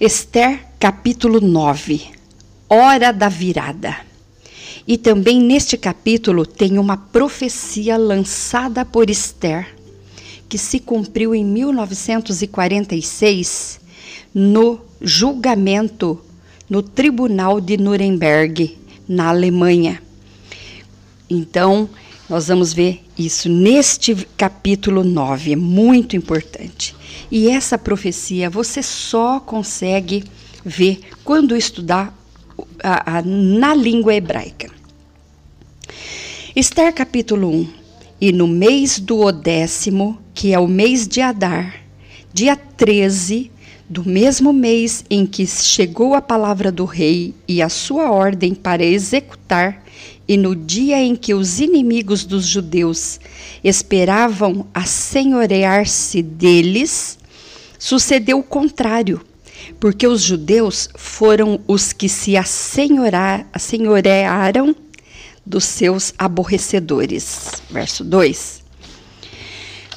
Esther, capítulo 9. Hora da virada. E também neste capítulo tem uma profecia lançada por Esther, que se cumpriu em 1946 no julgamento no Tribunal de Nuremberg, na Alemanha. Então, nós vamos ver isso neste capítulo 9, é muito importante. E essa profecia você só consegue ver quando estudar a, a, na língua hebraica. Esther capítulo 1. E no mês do odécimo, que é o mês de Adar, dia 13 do mesmo mês em que chegou a palavra do rei e a sua ordem para executar, e no dia em que os inimigos dos judeus esperavam assenhorear-se deles, sucedeu o contrário, porque os judeus foram os que se assenhorearam dos seus aborrecedores. Verso 2.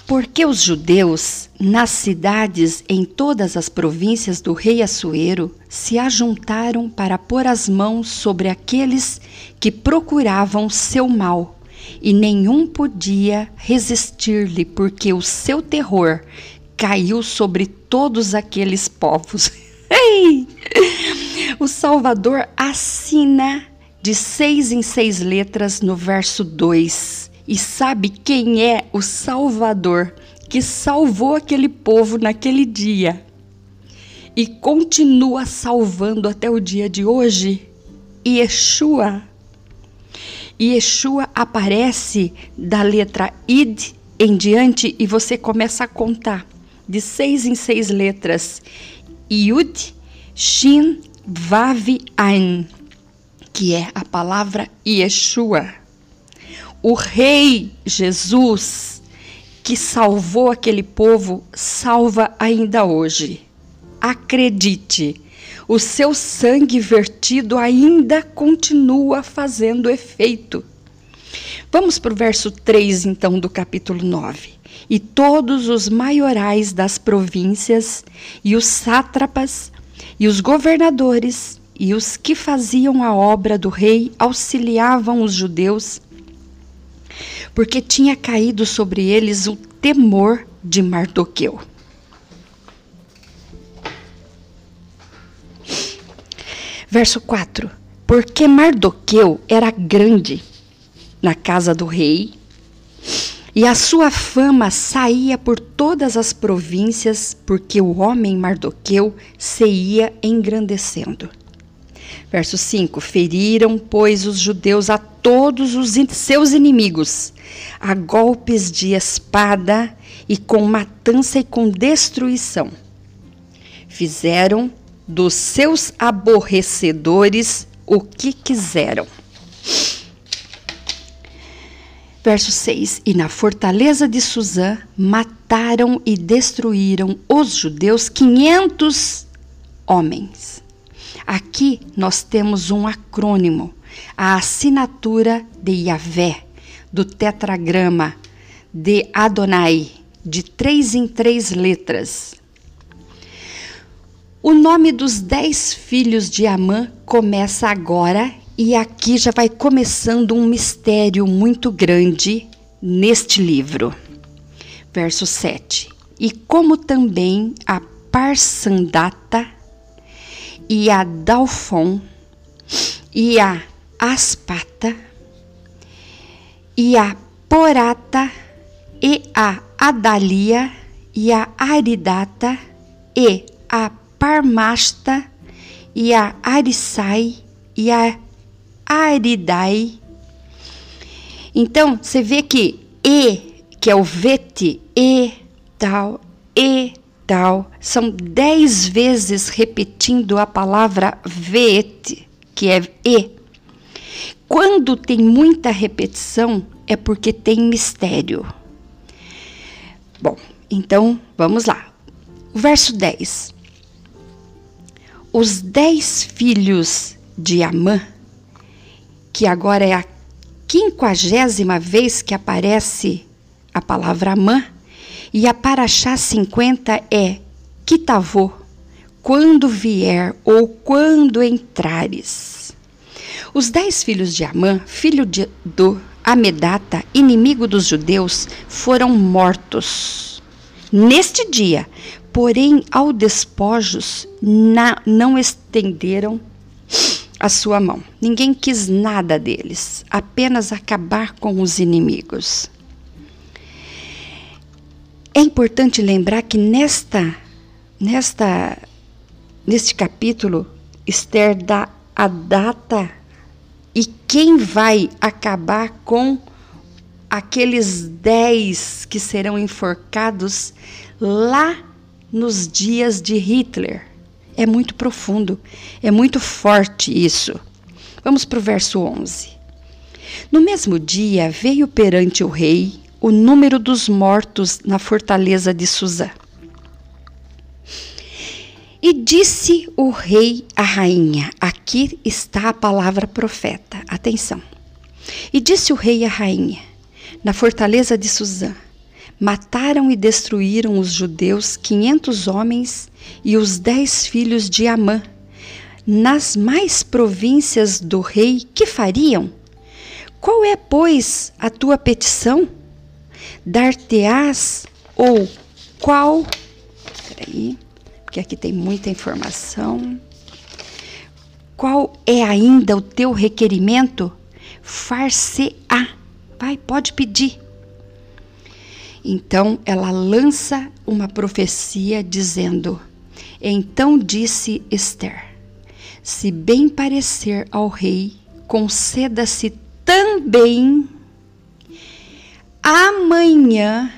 Porque os judeus, nas cidades em todas as províncias do rei Assuero, se ajuntaram para pôr as mãos sobre aqueles que procuravam seu mal, e nenhum podia resistir-lhe, porque o seu terror caiu sobre todos aqueles povos. o Salvador assina de seis em seis letras no verso 2 e sabe quem é o Salvador que salvou aquele povo naquele dia e continua salvando até o dia de hoje? Yeshua. Yeshua aparece da letra Id em diante e você começa a contar de seis em seis letras. Yud, Shin, Vav, Ain, que é a palavra Yeshua o Rei Jesus, que salvou aquele povo, salva ainda hoje. Acredite, o seu sangue vertido ainda continua fazendo efeito. Vamos para o verso 3, então, do capítulo 9. E todos os maiorais das províncias, e os sátrapas, e os governadores, e os que faziam a obra do rei auxiliavam os judeus porque tinha caído sobre eles o temor de Mardoqueu. Verso 4: Porque Mardoqueu era grande na casa do rei, e a sua fama saía por todas as províncias, porque o homem Mardoqueu se ia engrandecendo. Verso 5: Feriram, pois, os judeus a todos os seus inimigos, a golpes de espada e com matança e com destruição. Fizeram dos seus aborrecedores o que quiseram. Verso 6: E na fortaleza de Suzã mataram e destruíram os judeus quinhentos homens. Aqui nós temos um acrônimo, a assinatura de Yahvé, do tetragrama de Adonai, de três em três letras. O nome dos dez filhos de Amã começa agora, e aqui já vai começando um mistério muito grande neste livro. Verso 7. E como também a Parsandata e a Dalfon e a Aspata e a Porata e a Adalia e a Aridata e a Parmasta e a Arisai e a Aridai. Então, você vê que E, que é o vete, E, tal, E, são dez vezes repetindo a palavra vete, que é e. Quando tem muita repetição, é porque tem mistério. Bom, então vamos lá. O verso 10. Os dez filhos de Amã, que agora é a quinquagésima vez que aparece a palavra Amã, e a Paraxá 50 é Kitavô, quando vier ou quando entrares. Os dez filhos de Amã, filho de, do Amedata, inimigo dos judeus, foram mortos. Neste dia, porém, ao despojos na, não estenderam a sua mão. Ninguém quis nada deles, apenas acabar com os inimigos. É importante lembrar que nesta, nesta, neste capítulo, Esther dá a data e quem vai acabar com aqueles dez que serão enforcados lá nos dias de Hitler. É muito profundo, é muito forte isso. Vamos para o verso 11. No mesmo dia veio perante o rei o número dos mortos na fortaleza de Suzã. E disse o rei à rainha: Aqui está a palavra profeta. Atenção. E disse o rei à rainha: Na fortaleza de Suzã, mataram e destruíram os judeus quinhentos homens e os dez filhos de Amã. Nas mais províncias do rei, que fariam? Qual é, pois, a tua petição? Dar-te-ás ou qual? Peraí porque aqui tem muita informação. Qual é ainda o teu requerimento? Far-se-á. Vai, pode pedir. Então ela lança uma profecia dizendo: Então disse Esther: Se bem parecer ao rei, conceda-se também amanhã,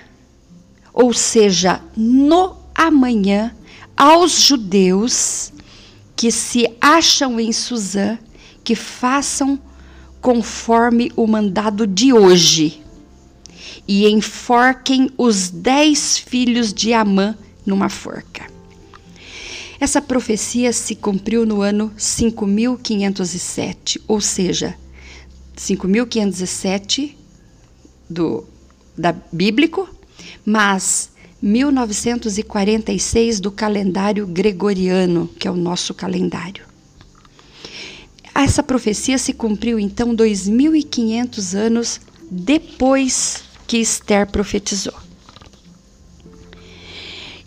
ou seja, no amanhã, aos judeus que se acham em Suzã que façam conforme o mandado de hoje e enforquem os dez filhos de Amã numa forca. Essa profecia se cumpriu no ano 5507, ou seja, 5507 do da bíblico, mas 1946 do calendário gregoriano, que é o nosso calendário. Essa profecia se cumpriu então 2500 anos depois que Esther profetizou.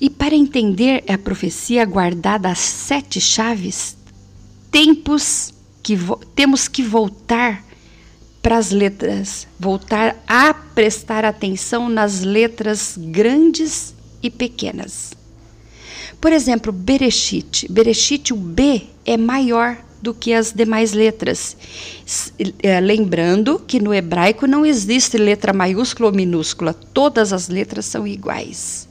E para entender a profecia guardada às sete chaves, tempos que temos que voltar para as letras, voltar a prestar atenção nas letras grandes e pequenas. Por exemplo, Bereshit. Bereshit, o B é maior do que as demais letras. É, lembrando que no hebraico não existe letra maiúscula ou minúscula, todas as letras são iguais.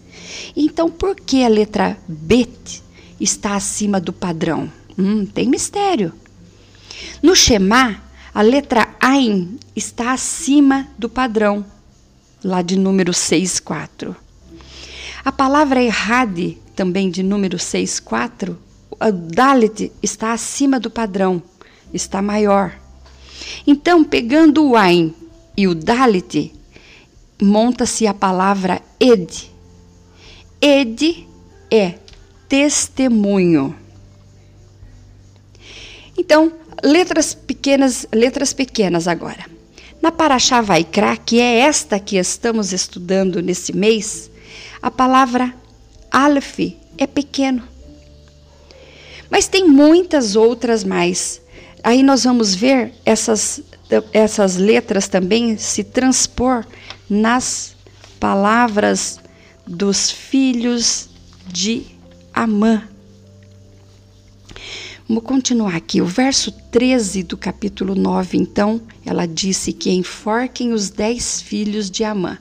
Então, por que a letra Bet está acima do padrão? Hum, tem mistério. No Shema, a letra Ain está acima do padrão, lá de número 6,4. A palavra Errade, também de número 6,4, o Dalit está acima do padrão, está maior. Então, pegando o Ain e o Dalit, monta-se a palavra Ed. Ed é testemunho. Então, letras pequenas, letras pequenas agora. Na Paraxá Vaikra, que é esta que estamos estudando nesse mês, a palavra Aleph é pequeno. Mas tem muitas outras mais. Aí nós vamos ver essas, essas letras também se transpor nas palavras dos filhos de Amã. Vamos continuar aqui. O verso 13 do capítulo 9, então, ela disse que enforquem os dez filhos de Amã.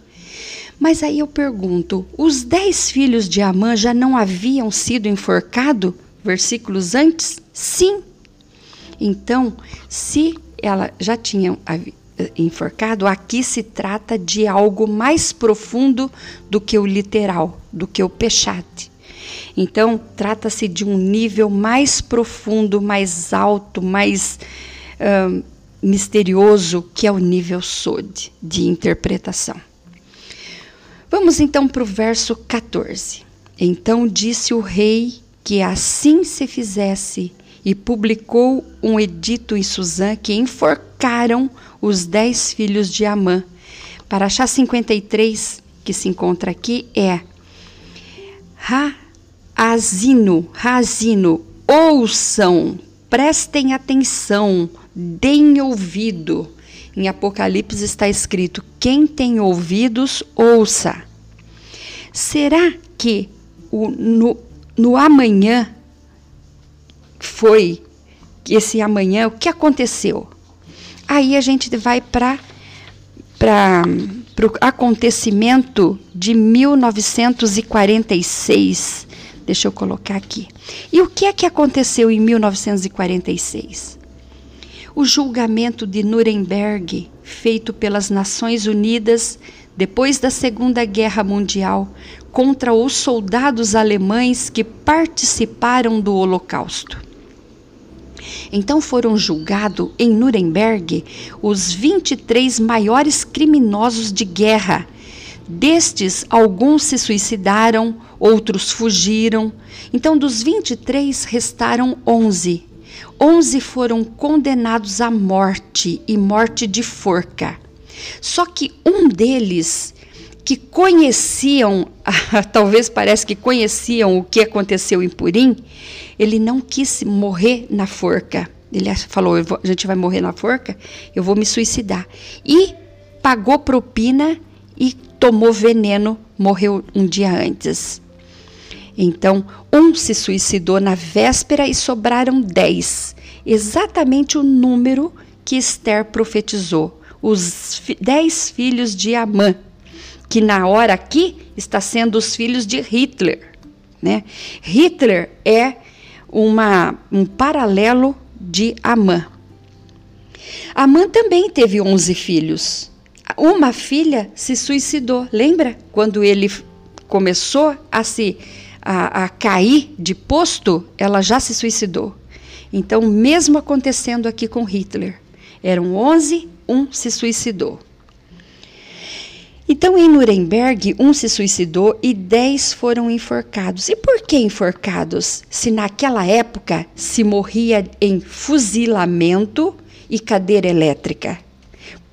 Mas aí eu pergunto: os dez filhos de Amã já não haviam sido enforcados versículos antes? Sim. Então, se ela já tinha enforcado, aqui se trata de algo mais profundo do que o literal, do que o pechate. Então, trata-se de um nível mais profundo, mais alto, mais uh, misterioso, que é o nível Sod, de interpretação. Vamos então para o verso 14. Então disse o rei que assim se fizesse e publicou um edito em Suzã que enforcaram os dez filhos de Amã. Paraxá 53, que se encontra aqui, é Razino, Razino, ouçam, prestem atenção, deem ouvido. Em Apocalipse está escrito: quem tem ouvidos, ouça. Será que o, no, no amanhã foi esse amanhã, o que aconteceu? Aí a gente vai para o acontecimento de 1946. Deixa eu colocar aqui. E o que é que aconteceu em 1946? O julgamento de Nuremberg, feito pelas Nações Unidas depois da Segunda Guerra Mundial, contra os soldados alemães que participaram do Holocausto. Então foram julgados em Nuremberg os 23 maiores criminosos de guerra. Destes, alguns se suicidaram, outros fugiram. Então, dos 23, restaram 11. 11 foram condenados à morte e morte de forca. Só que um deles que conheciam, talvez parece que conheciam o que aconteceu em Purim, ele não quis morrer na forca. Ele falou: a gente vai morrer na forca, eu vou me suicidar. E pagou propina e tomou veneno, morreu um dia antes. Então, um se suicidou na véspera e sobraram dez, exatamente o número que Esther profetizou, os dez filhos de Amã que na hora aqui está sendo os filhos de Hitler. Né? Hitler é uma, um paralelo de Amã. Amã também teve 11 filhos. Uma filha se suicidou, lembra? Quando ele começou a se a, a cair de posto, ela já se suicidou. Então, mesmo acontecendo aqui com Hitler, eram 11, um se suicidou. Então, em Nuremberg, um se suicidou e dez foram enforcados. E por que enforcados? Se naquela época se morria em fuzilamento e cadeira elétrica.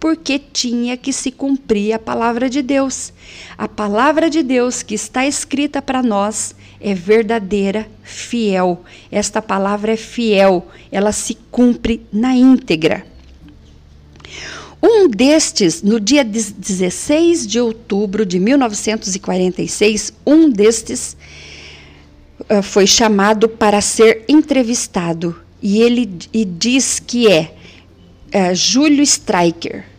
Porque tinha que se cumprir a palavra de Deus. A palavra de Deus que está escrita para nós é verdadeira, fiel. Esta palavra é fiel, ela se cumpre na íntegra. Um destes, no dia 16 de outubro de 1946, um destes uh, foi chamado para ser entrevistado e ele e diz que é uh, Júlio Streicher.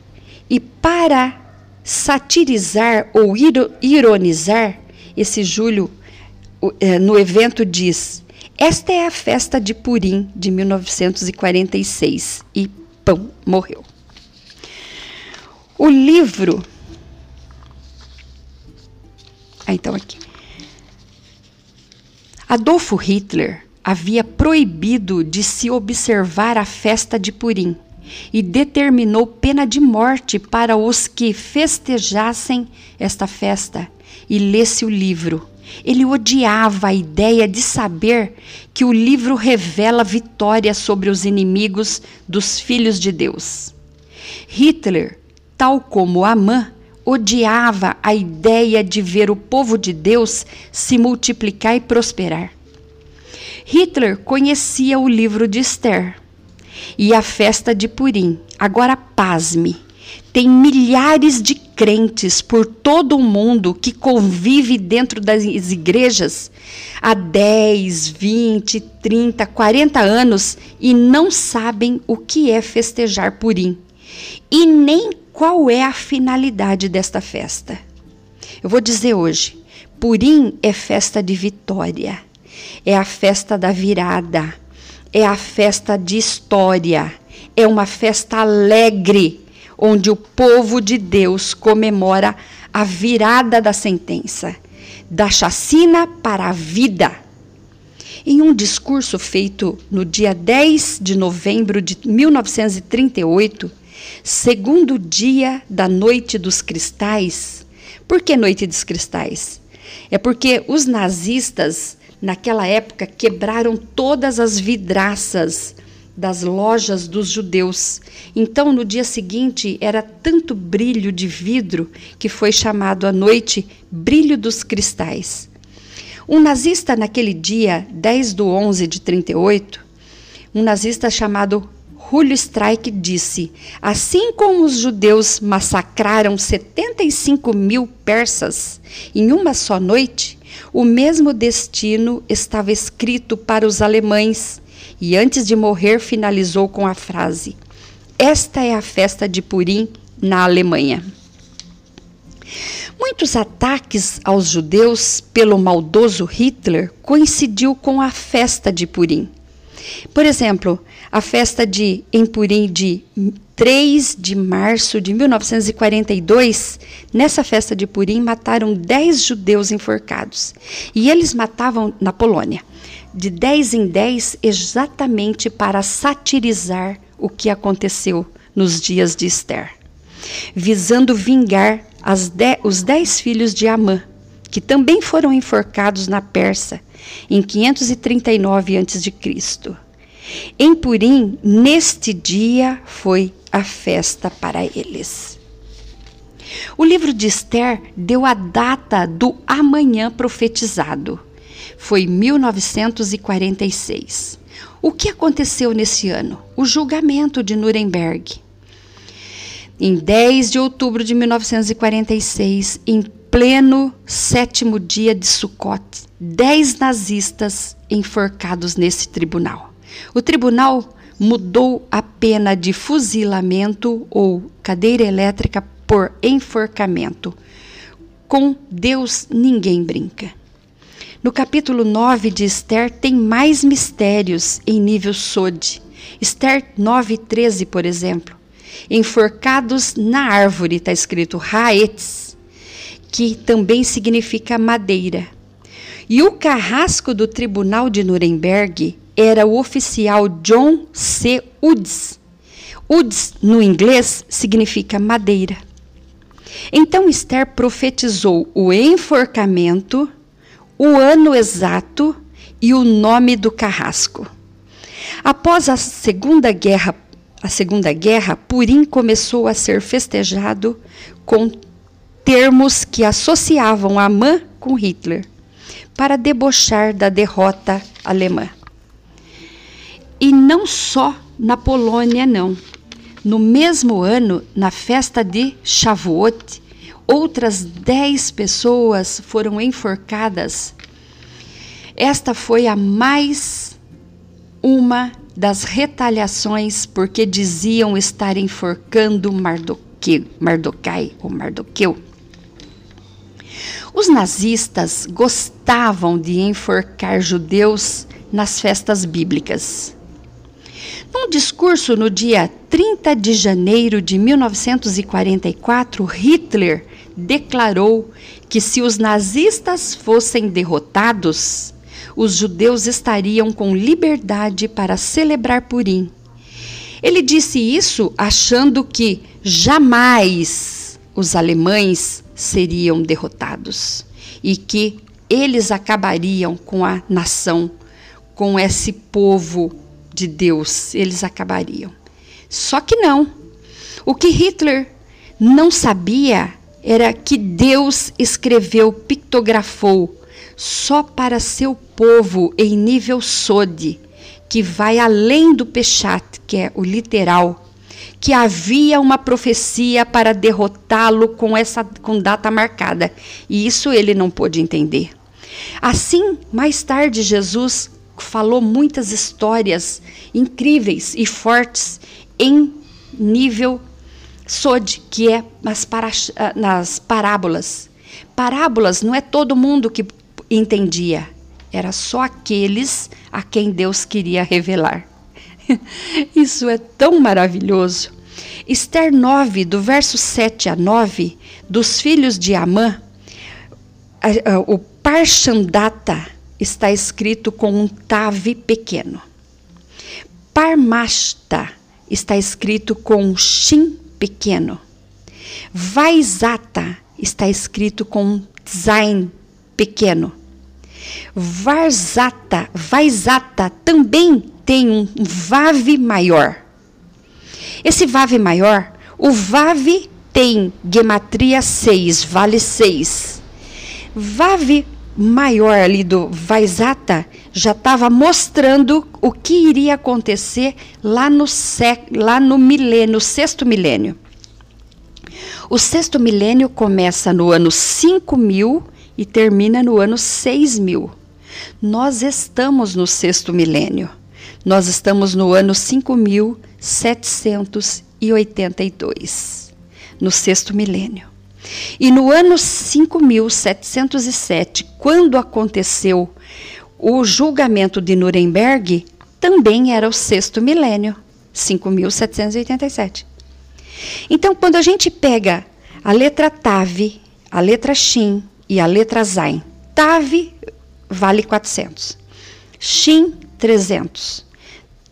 E para satirizar ou ironizar, esse Júlio uh, no evento diz: Esta é a festa de Purim de 1946 e pão morreu. O livro. Ah, então aqui. Adolfo Hitler havia proibido de se observar a festa de Purim e determinou pena de morte para os que festejassem esta festa e lesse o livro. Ele odiava a ideia de saber que o livro revela vitória sobre os inimigos dos filhos de Deus. Hitler tal como Amã, odiava a ideia de ver o povo de Deus se multiplicar e prosperar. Hitler conhecia o livro de Esther e a festa de Purim. Agora, pasme, tem milhares de crentes por todo o mundo que convive dentro das igrejas há 10, 20, 30, 40 anos e não sabem o que é festejar Purim. E nem qual é a finalidade desta festa? Eu vou dizer hoje: Purim é festa de vitória, é a festa da virada, é a festa de história, é uma festa alegre, onde o povo de Deus comemora a virada da sentença, da chacina para a vida. Em um discurso feito no dia 10 de novembro de 1938, segundo dia da noite dos cristais. Por que noite dos cristais? É porque os nazistas naquela época, quebraram todas as vidraças das lojas dos judeus. Então, no dia seguinte, era tanto brilho de vidro que foi chamado à noite brilho dos cristais. Um nazista, naquele dia, 10 de 11 de 38, um nazista chamado Julio Streik disse: Assim como os judeus massacraram 75 mil persas em uma só noite, o mesmo destino estava escrito para os alemães e antes de morrer finalizou com a frase: Esta é a festa de Purim na Alemanha. Muitos ataques aos judeus pelo maldoso Hitler coincidiu com a festa de Purim. Por exemplo, a festa de em Purim de 3 de março de 1942, nessa festa de Purim mataram 10 judeus enforcados. E eles matavam na Polônia de 10 em 10 exatamente para satirizar o que aconteceu nos dias de Esther, visando vingar de, os dez filhos de Amã, que também foram enforcados na Pérsia em 539 a.C. Em Purim, neste dia, foi a festa para eles. O livro de Esther deu a data do amanhã profetizado foi 1946. O que aconteceu nesse ano? O julgamento de Nuremberg. Em 10 de outubro de 1946, em pleno sétimo dia de Sukkot, dez nazistas enforcados nesse tribunal. O tribunal mudou a pena de fuzilamento ou cadeira elétrica por enforcamento. Com Deus ninguém brinca. No capítulo 9 de Esther tem mais mistérios em nível Sod. Esther 9:13, por exemplo. Enforcados na árvore está escrito Haetz, que também significa madeira. E o carrasco do tribunal de Nuremberg era o oficial John C. Uds. Uds, no inglês, significa madeira. Então Esther profetizou o enforcamento o ano exato e o nome do carrasco. Após a Segunda Guerra, a Segunda Guerra, Purim começou a ser festejado com termos que associavam Amã com Hitler, para debochar da derrota alemã. E não só na Polônia, não. No mesmo ano, na festa de Shavuot, outras dez pessoas foram enforcadas. Esta foi a mais uma das retaliações porque diziam estar enforcando Mardoque, Mardocai ou Mardoqueu. Os nazistas gostavam de enforcar judeus nas festas bíblicas. Num discurso no dia 30 de janeiro de 1944, Hitler declarou que se os nazistas fossem derrotados, os judeus estariam com liberdade para celebrar Purim. Ele disse isso achando que jamais os alemães seriam derrotados e que eles acabariam com a nação, com esse povo de Deus, eles acabariam. Só que não. O que Hitler não sabia era que Deus escreveu, pictografou só para seu povo em nível sode, que vai além do pechat, que é o literal, que havia uma profecia para derrotá-lo com essa com data marcada, e isso ele não pôde entender. Assim, mais tarde Jesus falou muitas histórias incríveis e fortes em nível Sod, que é nas, para, ah, nas parábolas. Parábolas não é todo mundo que entendia, era só aqueles a quem Deus queria revelar. Isso é tão maravilhoso. Esther 9, do verso 7 a 9, dos filhos de Amã, o Parchandata está escrito com um tave pequeno. Parmasta está escrito com um shin pequeno. Vaisata está escrito com zain pequeno. Varzata, Vaisata também tem um Vave maior. Esse Vave maior, o Vave tem gematria 6, vale 6. Vave maior ali do Vaisata já estava mostrando o que iria acontecer lá no, sec, lá no milênio, sexto milênio. O sexto milênio começa no ano 5000 e termina no ano 6000. Nós estamos no sexto milênio. Nós estamos no ano 5782, no sexto milênio. E no ano 5707, quando aconteceu o julgamento de Nuremberg, também era o sexto milênio, 5787. Então, quando a gente pega a letra Tav, a letra Shin e a letra Zain, Tav vale 400, Shin 300,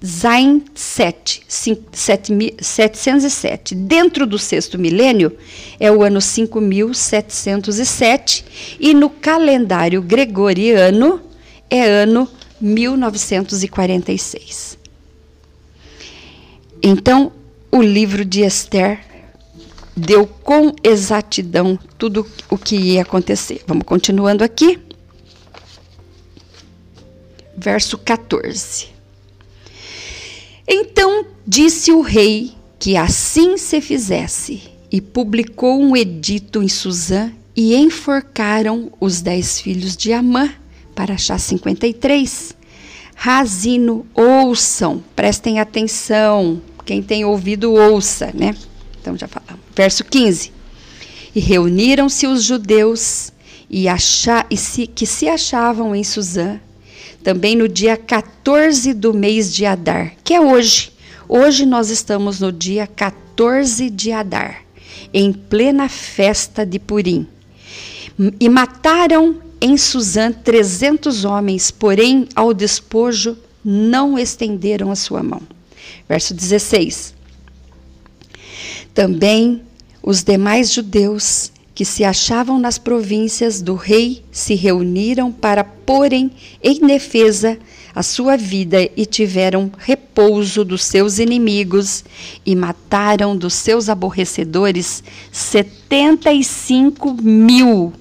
Zain 7, 707. Dentro do sexto milênio é o ano 5707 e no calendário gregoriano é ano 1946. Então, o livro de Esther deu com exatidão tudo o que ia acontecer. Vamos continuando aqui. Verso 14. Então disse o rei que assim se fizesse, e publicou um edito em Suzã, e enforcaram os dez filhos de Amã, para achar 53. Razino, ouçam, prestem atenção, quem tem ouvido, ouça, né? Então já falamos. Verso 15. E reuniram-se os judeus e, achar, e se, que se achavam em Suzã, também no dia 14 do mês de Adar, que é hoje. Hoje nós estamos no dia 14 de Adar, em plena festa de Purim. E mataram em Suzã trezentos homens, porém ao despojo não estenderam a sua mão. Verso 16. Também os demais judeus que se achavam nas províncias do rei se reuniram para porem em defesa a sua vida e tiveram repouso dos seus inimigos e mataram dos seus aborrecedores setenta e cinco mil.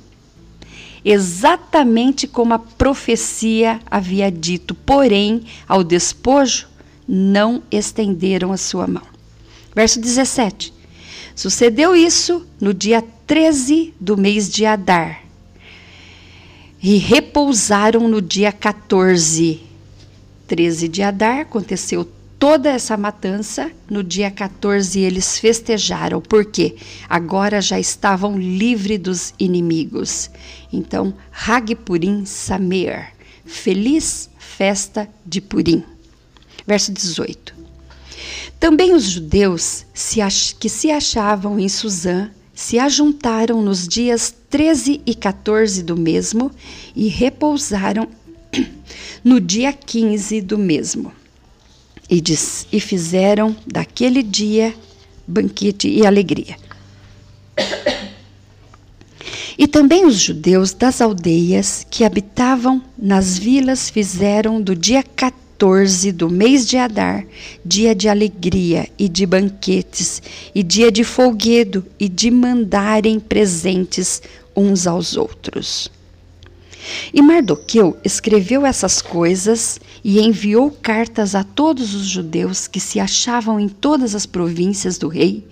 Exatamente como a profecia havia dito, porém, ao despojo não estenderam a sua mão. Verso 17. Sucedeu isso no dia 13 do mês de Adar. E repousaram no dia 14. 13 de Adar aconteceu toda essa matança. No dia 14 eles festejaram, porque agora já estavam livres dos inimigos. Então, Hag Purim Samer. Feliz festa de Purim. Verso 18. Também os judeus que se achavam em Suzã se ajuntaram nos dias 13 e 14 do mesmo e repousaram no dia 15 do mesmo. E, diz, e fizeram daquele dia banquete e alegria. E também os judeus das aldeias que habitavam nas vilas fizeram do dia 14 14 do mês de Adar, dia de alegria e de banquetes, e dia de folguedo e de mandarem presentes uns aos outros. E Mardoqueu escreveu essas coisas e enviou cartas a todos os judeus que se achavam em todas as províncias do rei,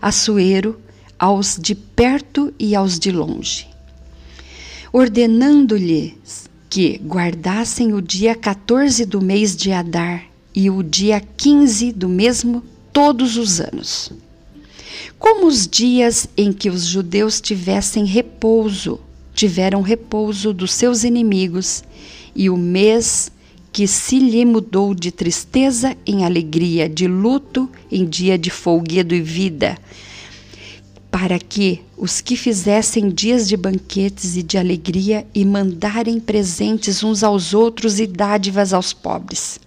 Assuero, aos de perto e aos de longe, ordenando-lhes que guardassem o dia 14 do mês de Adar e o dia 15 do mesmo todos os anos. Como os dias em que os judeus tivessem repouso, tiveram repouso dos seus inimigos, e o mês que se lhe mudou de tristeza em alegria, de luto em dia de folguedo e vida, para que os que fizessem dias de banquetes e de alegria e mandarem presentes uns aos outros e dádivas aos pobres.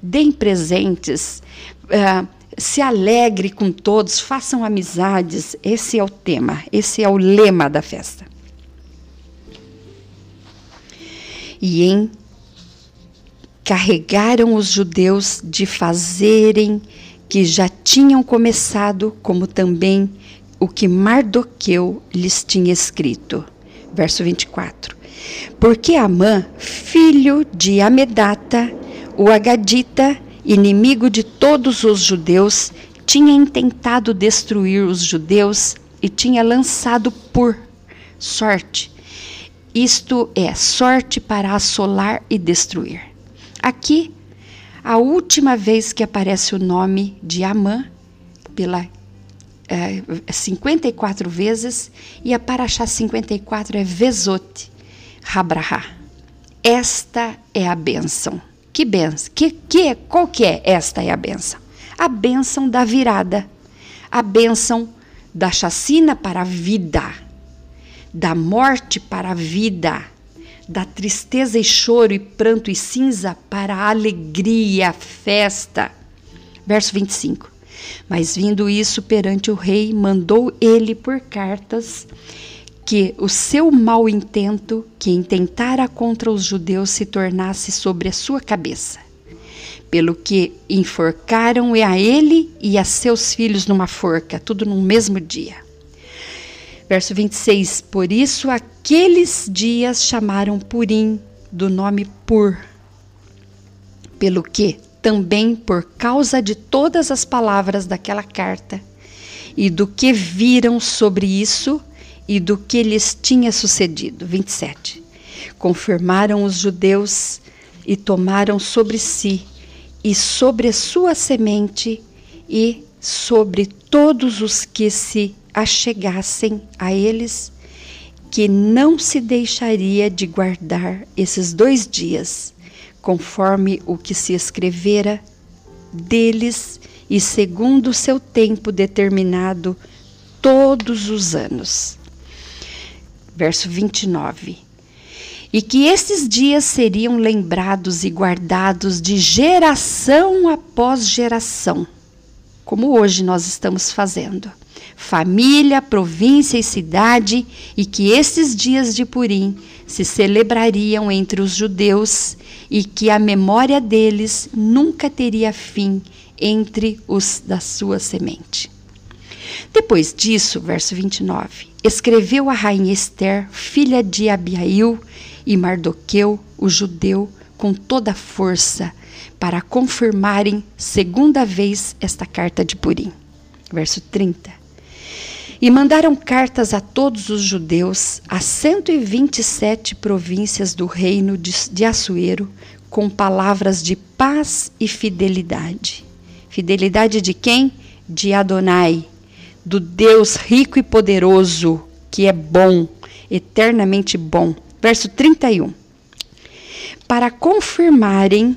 Deem presentes, uh, se alegre com todos, façam amizades. Esse é o tema, esse é o lema da festa. e encarregaram os judeus de fazerem que já tinham começado, como também o que Mardoqueu lhes tinha escrito. Verso 24. Porque Amã, filho de Amedata, o Agadita, inimigo de todos os judeus, tinha intentado destruir os judeus e tinha lançado por sorte. Isto é, sorte para assolar e destruir. Aqui, a última vez que aparece o nome de Amã, pela é, 54 vezes, e a Paraxá 54 é Vezote, Rabraha. Esta é a bênção. Que benção? Que, que, qual que é? Esta é a benção. A bênção da virada. A bênção da chacina para a vida. Da morte para a vida. Da tristeza e choro e pranto e cinza para a alegria, festa. Verso 25. Mas vindo isso perante o rei, mandou ele por cartas que o seu mau intento, que intentara contra os judeus, se tornasse sobre a sua cabeça. Pelo que enforcaram a ele e a seus filhos numa forca, tudo no mesmo dia. Verso 26: Por isso aqueles dias chamaram Purim, do nome Pur. Pelo que, também por causa de todas as palavras daquela carta e do que viram sobre isso, e do que lhes tinha sucedido. 27. Confirmaram os judeus e tomaram sobre si e sobre a sua semente e sobre todos os que se achegassem a eles, que não se deixaria de guardar esses dois dias, conforme o que se escrevera deles e segundo o seu tempo determinado todos os anos verso 29. E que esses dias seriam lembrados e guardados de geração após geração, como hoje nós estamos fazendo. Família, província e cidade, e que esses dias de Purim se celebrariam entre os judeus e que a memória deles nunca teria fim entre os da sua semente. Depois disso, verso 29, escreveu a rainha Esther, filha de Abiail, e Mardoqueu, o judeu, com toda a força, para confirmarem segunda vez esta carta de Purim. Verso 30. E mandaram cartas a todos os judeus, a 127 províncias do reino de Assuero, com palavras de paz e fidelidade. Fidelidade de quem? De Adonai, do Deus rico e poderoso, que é bom, eternamente bom. Verso 31. Para confirmarem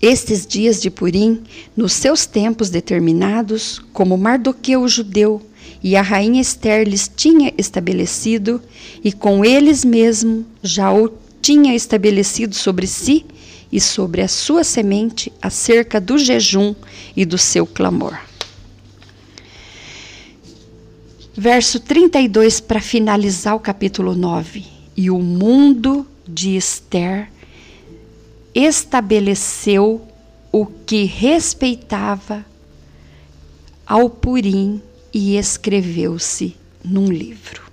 estes dias de Purim, nos seus tempos determinados, como Mardoqueu o judeu e a rainha Esther lhes tinha estabelecido, e com eles mesmo já o tinha estabelecido sobre si e sobre a sua semente acerca do jejum e do seu clamor verso 32 para finalizar o capítulo 9. E o mundo de Esther estabeleceu o que respeitava ao Purim e escreveu-se num livro.